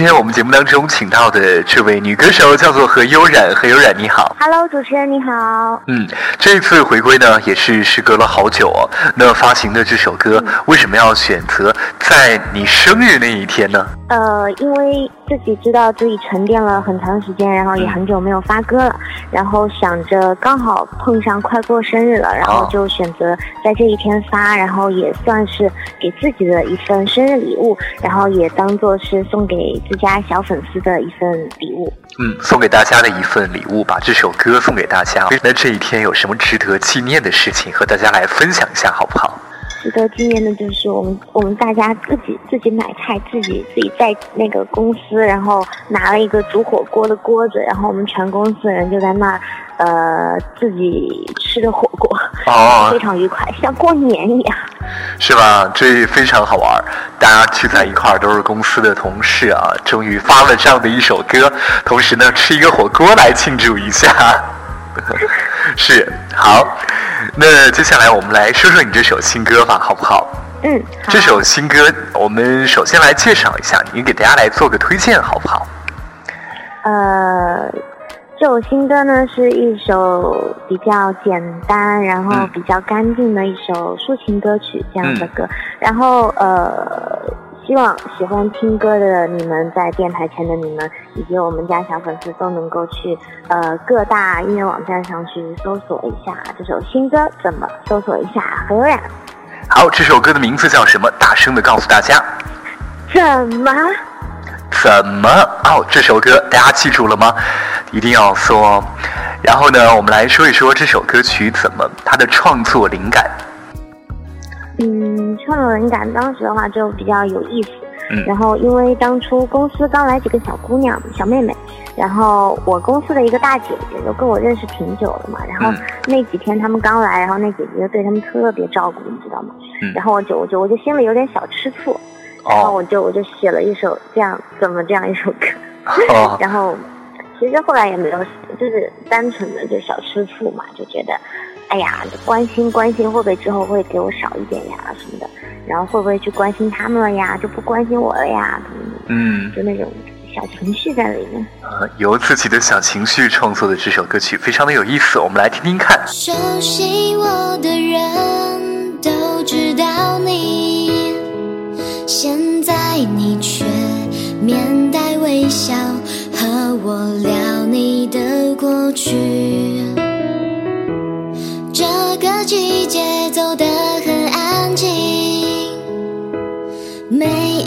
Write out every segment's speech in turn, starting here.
今天我们节目当中请到的这位女歌手叫做何悠然，何悠然你好。Hello，主持人你好。嗯，这次回归呢，也是时隔了好久哦。那发行的这首歌，为什么要选择在你生日那一天呢？呃，因为自己知道自己沉淀了很长时间，然后也很久没有发歌了，然后想着刚好碰上快过生日了，然后就选择在这一天发，然后也算是给自己的一份生日礼物，然后也当做是送给自家小粉丝的一份礼物。嗯，送给大家的一份礼物，把这首歌送给大家。那这一天有什么值得纪念的事情和大家来分享一下，好不好？值得纪念的就是我们我们大家自己自己买菜，自己自己在那个公司，然后拿了一个煮火锅的锅子，然后我们全公司人就在那儿，呃，自己吃着火锅，哦非常愉快，像过年一样。是吧？这非常好玩，大家聚在一块儿都是公司的同事啊，终于发了这样的一首歌，同时呢吃一个火锅来庆祝一下。是好，那接下来我们来说说你这首新歌吧，好不好？嗯，这首新歌，我们首先来介绍一下，你给大家来做个推荐，好不好？呃，这首新歌呢是一首比较简单，然后嗯比较干净的一首抒情歌曲这样的歌。然后呃，希望喜欢听歌的你们，在电台前的你们，以及我们家小粉丝都能够去呃各大音乐网站上去搜索一下这首新歌，怎么搜索一下何悠然？好，这首歌的名字叫什么？大声的告诉大家。怎么？怎么？哦，这首歌大家记住了吗？一定要说哦。然后呢，我们来说一说这首歌曲怎么它的创作灵感。嗯，创作灵感当时的话就比较有意思。嗯。然后因为当初公司刚来几个小姑娘、小妹妹，然后我公司的一个大姐姐就跟我认识挺久了嘛，然后嗯那几天他们刚来，然后那姐姐就对他们特别照顾，你知道吗？嗯。然后我就我就我就心里有点小吃醋，然后哦我就我就写了一首这样怎么这样一首歌，哦，然后其实后来也没有，就是单纯的就小吃醋嘛，就觉得，哎呀，关心关心会不会之后会给我少一点呀什么的，然后会不会去关心他们了呀，就不关心我了呀，嗯，就那种小情绪在里面。呃，由自己的小情绪创作的这首歌曲非常的有意思，我们来听听看。熟悉我的人都知道你，现在你却面带微笑和我聊你的过去。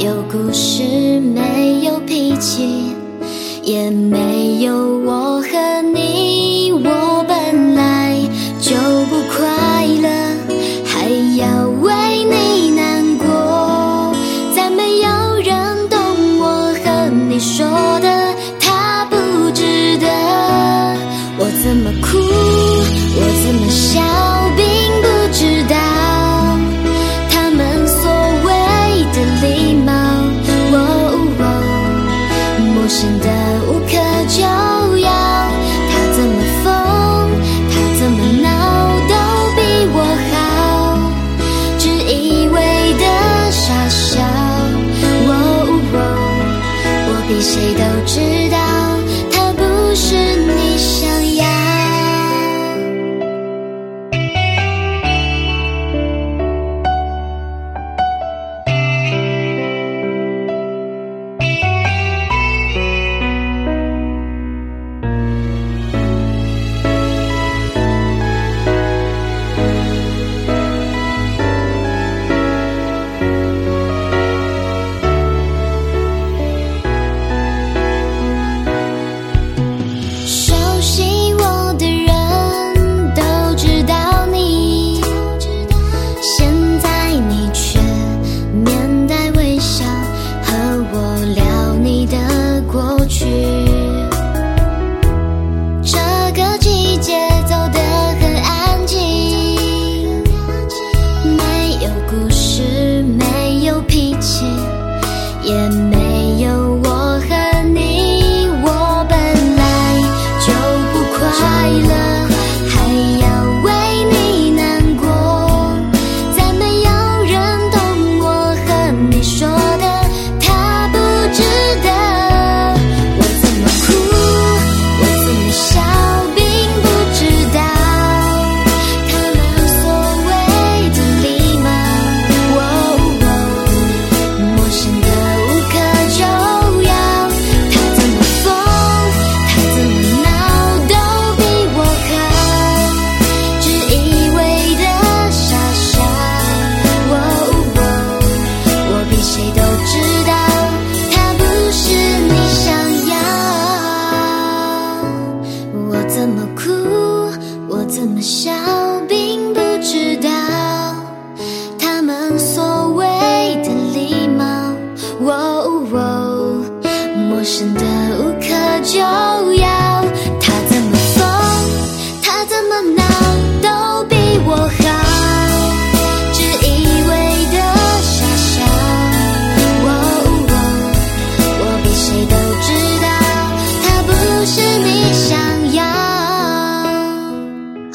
有故事，没有脾气。也没有我和谁都知道。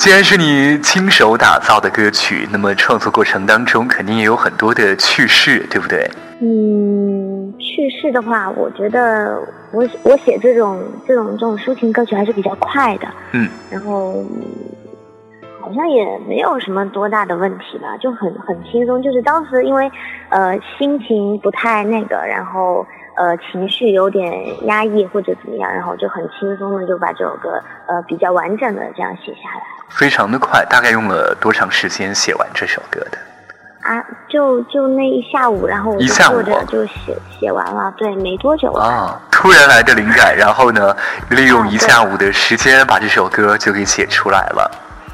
既然是你亲手打造的歌曲，那么创作过程当中肯定也有很多的趣事，对不对？嗯，趣事的话，我觉得我我写这种这种这种抒情歌曲还是比较快的。嗯。然后好像也没有什么多大的问题吧，就很很轻松。就是当时因为呃心情不太那个，然后。呃，情绪有点压抑或者怎么样，然后就很轻松的就把这首歌呃比较完整的这样写下来。非常的快，大概用了多长时间写完这首歌的？啊，就就那一下午，然后我就坐着就写写完了，对，没多久啊。突然来的灵感，然后呢，利用一下午的时间把这首歌就给写出来了。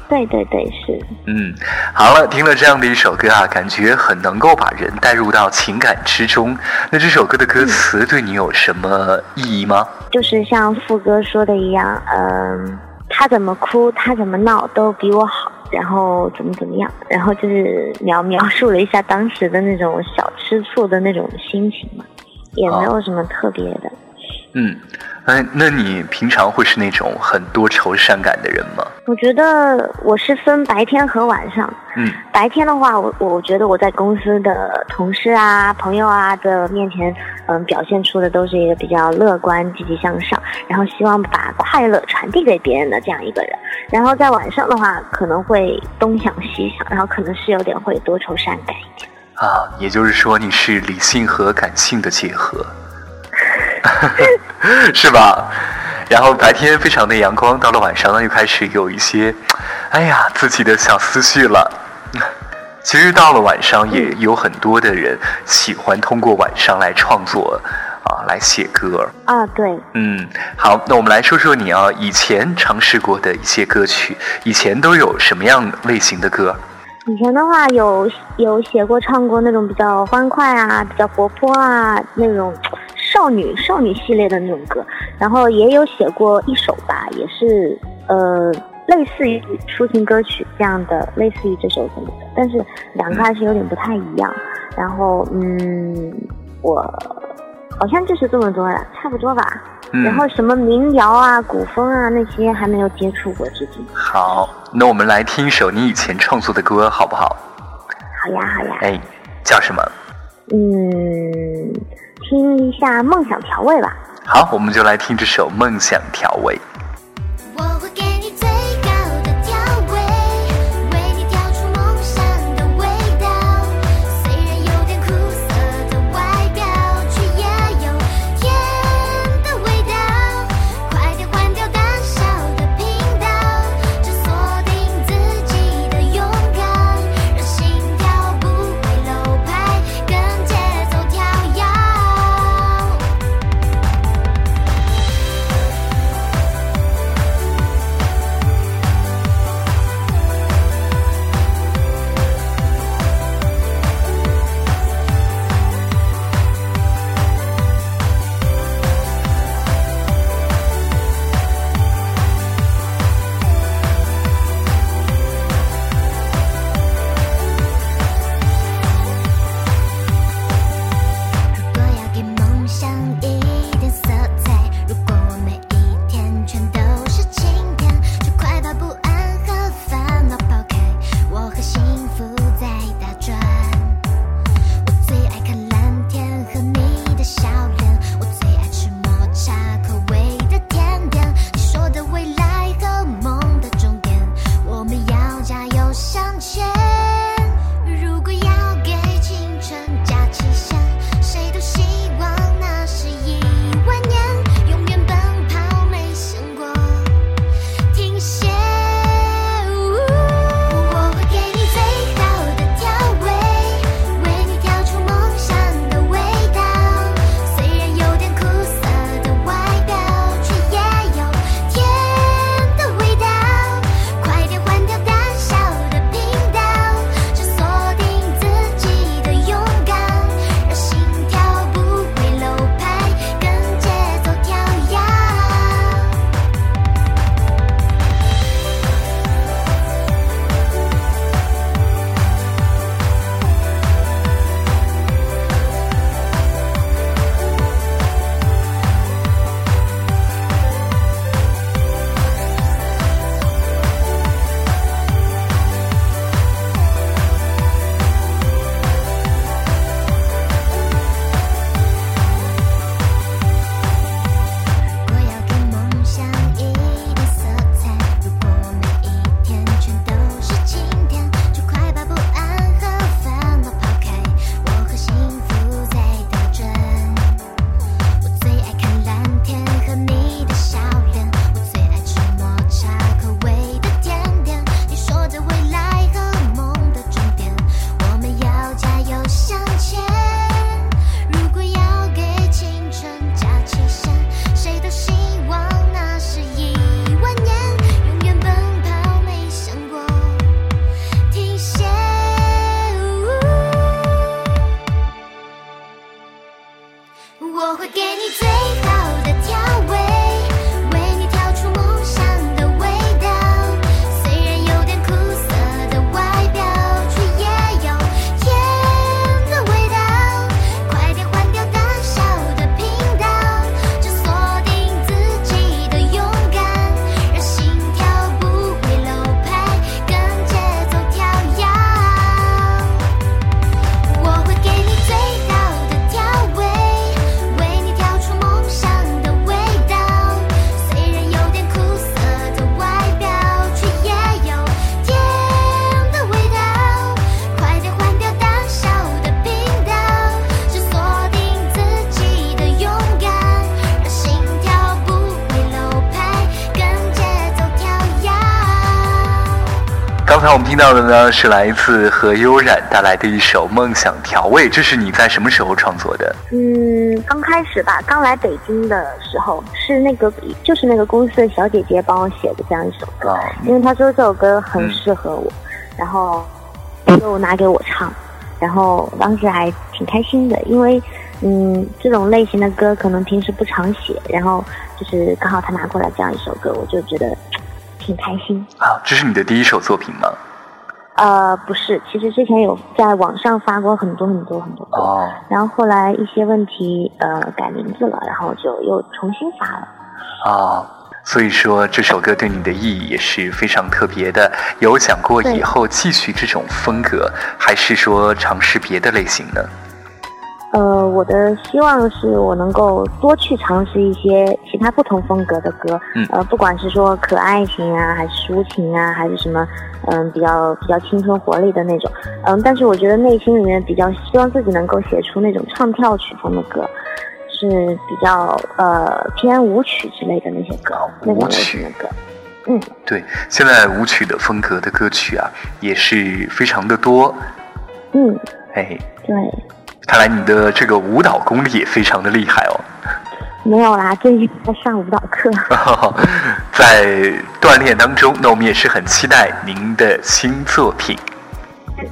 对对对，是。嗯，好了，听了这样的一首歌啊，感觉很能够把人带入到情感之中。那这首歌的歌词对你有什么意义吗？就是像副歌说的一样，嗯，他怎么哭，他怎么闹都比我好，然后怎么怎么样，然后就是描描述了一下当时的那种小吃醋的那种心情嘛，也没有什么特别的。嗯。哎，那你平常会是那种很多愁善感的人吗？我觉得我是分白天和晚上。嗯，白天的话，我我觉得我在公司的同事啊、朋友啊的面前，嗯，表现出的都是一个比较乐观、积极向上，然后希望把快乐传递给别人的这样一个人。然后在晚上的话，可能会东想西想，然后可能是有点会多愁善感一点。啊，也就是说你是理性和感性的结合。是吧？然后白天非常的阳光，到了晚上呢，又开始有一些，哎呀，自己的小思绪了。其实到了晚上，也有很多的人喜欢通过晚上来创作，啊，来写歌。啊，对。嗯，好，那我们来说说你啊，以前尝试过的一些歌曲，以前都有什么样类型的歌？以前的话，有有写过、唱过那种比较欢快啊、比较活泼啊那种。少女少女系列的那种歌，然后也有写过一首吧，也是呃类似于抒情歌曲这样的，类似于这首歌的，但是两个还是有点不太一样。然后嗯，我好像就是这么多了，差不多吧。然后什么民谣啊、古风啊那些还没有接触过，至今。好，那我们来听一首你以前创作的歌，好不好？好呀，好呀。哎，叫什么？嗯。听一下《梦想调味》吧。好，我们就来听这首《梦想调味》。我刚才我们听到的呢，是来自何悠然带来的一首《梦想调味》，这是你在什么时候创作的？嗯，刚开始吧，刚来北京的时候，是那个就是那个公司的小姐姐帮我写的这样一首歌，因为她说这首歌很适合我，然后就拿给我唱，然后当时还挺开心的，因为嗯，这种类型的歌可能平时不常写，然后就是刚好她拿过来这样一首歌，我就觉得。挺开心啊！这是你的第一首作品吗？呃，不是，其实之前有在网上发过很多很多很多哦，然后后来一些问题，呃，改名字了，然后就又重新发了。啊，所以说这首歌对你的意义也是非常特别的。有想过以后继续这种风格，还是说尝试别的类型呢？呃，我的希望是我能够多去尝试一些其他不同风格的歌，嗯，呃，不管是说可爱型啊，还是抒情啊，还是什么，嗯，比较比较青春活力的那种，嗯，但是我觉得内心里面比较希望自己能够写出那种唱跳曲风的歌，是比较呃偏舞曲之类的那些歌，那种类型的歌，嗯，对，现在舞曲的风格的歌曲啊，也是非常的多，嗯，哎，对。看来你的这个舞蹈功力也非常的厉害哦。没有啦，最近在上舞蹈课。在锻炼当中，那我们也是很期待您的新作品。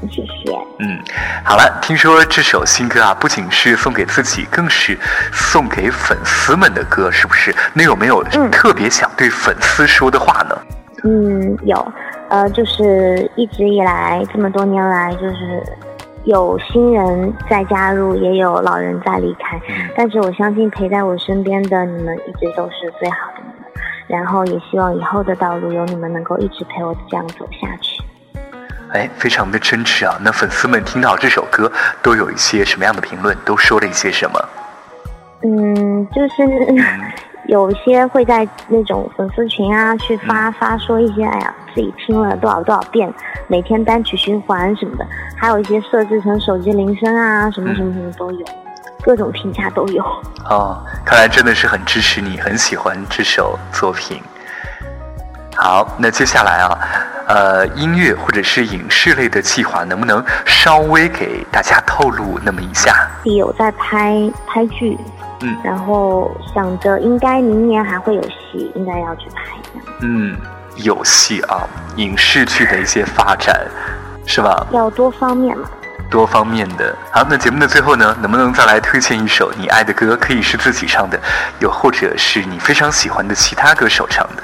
谢谢。嗯，好了，听说这首新歌啊，不仅是送给自己，更是送给粉丝们的歌，是不是？那有没有特别想对粉丝说的话呢？嗯，有，呃，就是一直以来这么多年来，就是。有新人在加入，也有老人在离开，但是我相信陪在我身边的你们一直都是最好的你们，然后也希望以后的道路有你们能够一直陪我这样走下去。哎，非常的真挚啊！那粉丝们听到这首歌都有一些什么样的评论？都说了一些什么？嗯，就是。有些会在那种粉丝群啊去发发说一些，哎呀，自己听了多少多少遍，每天单曲循环什么的，还有一些设置成手机铃声啊，什么什么什么都有，各种评价都有。哦，看来真的是很支持你，很喜欢这首作品。好，那接下来啊，呃，音乐或者是影视类的计划，能不能稍微给大家透露那么一下？有在拍拍剧。嗯，然后想着应该明年还会有戏，应该要去拍。嗯，有戏啊，影视剧的一些发展，是吧？要多方面嘛。多方面的。好，那节目的最后呢，能不能再来推荐一首你爱的歌？可以是自己唱的，又或者是你非常喜欢的其他歌手唱的。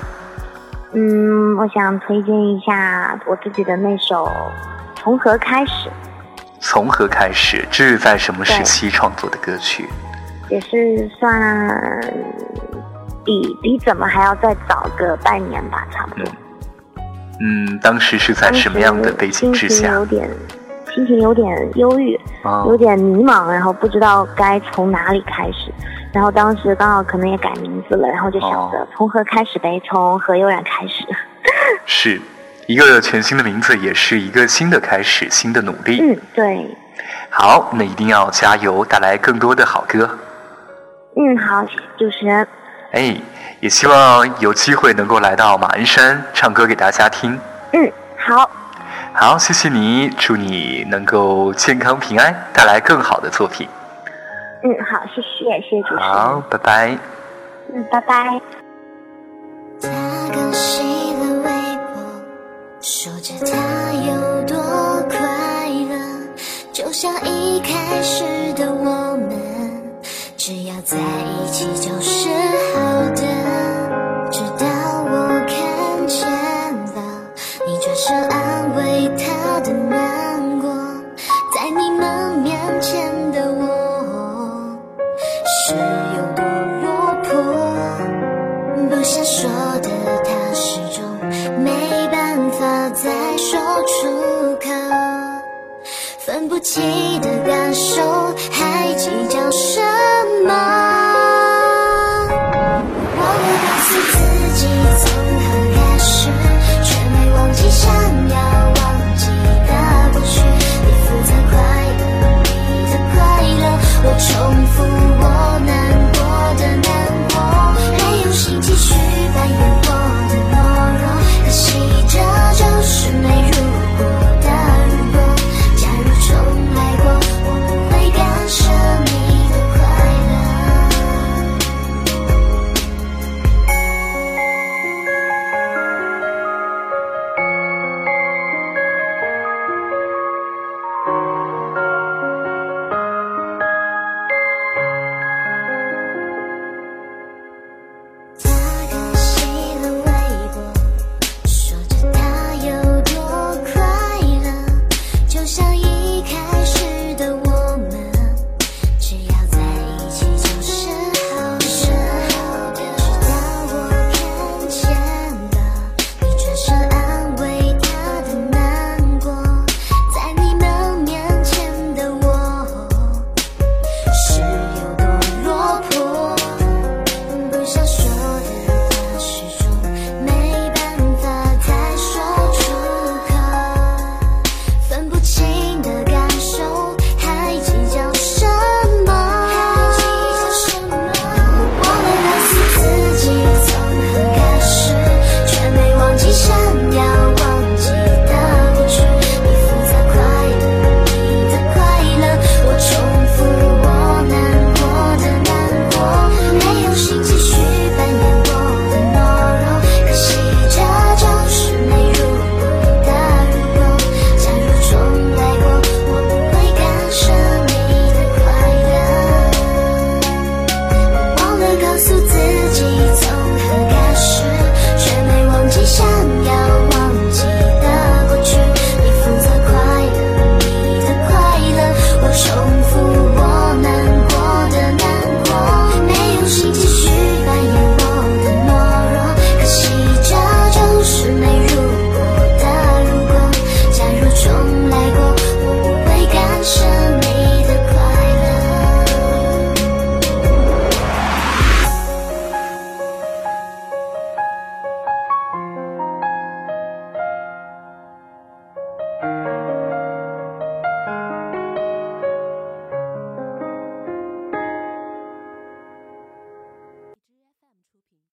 嗯，我想推荐一下我自己的那首《从何开始》。从何开始？这是在什么时期创作的歌曲？也是算比比怎么还要再早个半年吧，差不多。嗯，当时是在什么样的背景之下？有点，心情有点忧郁，有点迷茫，然后不知道该从哪里开始。然后当时刚好可能也改名字了，然后就想着从何开始呗，从何悠然开始。是一个全新的名字，也是一个新的开始，新的努力。嗯，对。好，那一定要加油，带来更多的好歌。嗯，好，主持人。哎，也希望有机会能够来到马鞍山唱歌给大家听。嗯，好。好，谢谢你，祝你能够健康平安，带来更好的作品。嗯，好，谢谢，谢谢主持人。好，拜拜。嗯，拜拜。他更新了微博，说着他有多快乐，就像一开始的我们，只要在一。起着安慰他的难过，在你们面前的我，是有多落魄？不想说的，他始终没办法再说出口，分不清的感受。